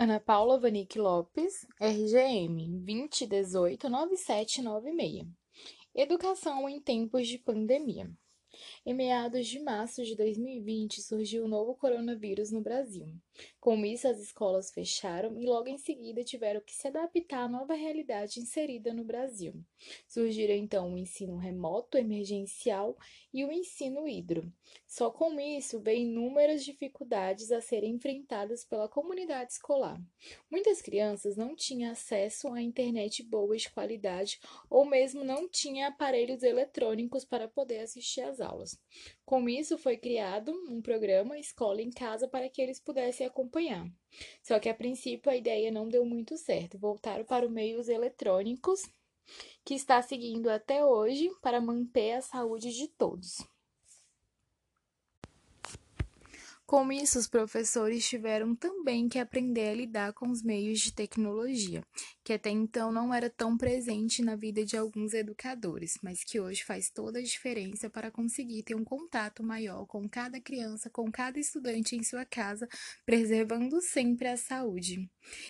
Ana Paula Vanik Lopes, RGM 2018-9796. Educação em tempos de pandemia. Em meados de março de 2020, surgiu o novo coronavírus no Brasil. Com isso, as escolas fecharam e logo em seguida tiveram que se adaptar à nova realidade inserida no Brasil. Surgiram então o ensino remoto emergencial e o ensino hidro. Só com isso veio inúmeras dificuldades a serem enfrentadas pela comunidade escolar. Muitas crianças não tinham acesso à internet boa de qualidade ou mesmo não tinham aparelhos eletrônicos para poder assistir às aulas. Com isso, foi criado um programa Escola em Casa para que eles pudessem acompanhar. Só que a princípio a ideia não deu muito certo, voltaram para os meios eletrônicos, que está seguindo até hoje para manter a saúde de todos. Com isso, os professores tiveram também que aprender a lidar com os meios de tecnologia, que até então não era tão presente na vida de alguns educadores, mas que hoje faz toda a diferença para conseguir ter um contato maior com cada criança, com cada estudante em sua casa, preservando sempre a saúde.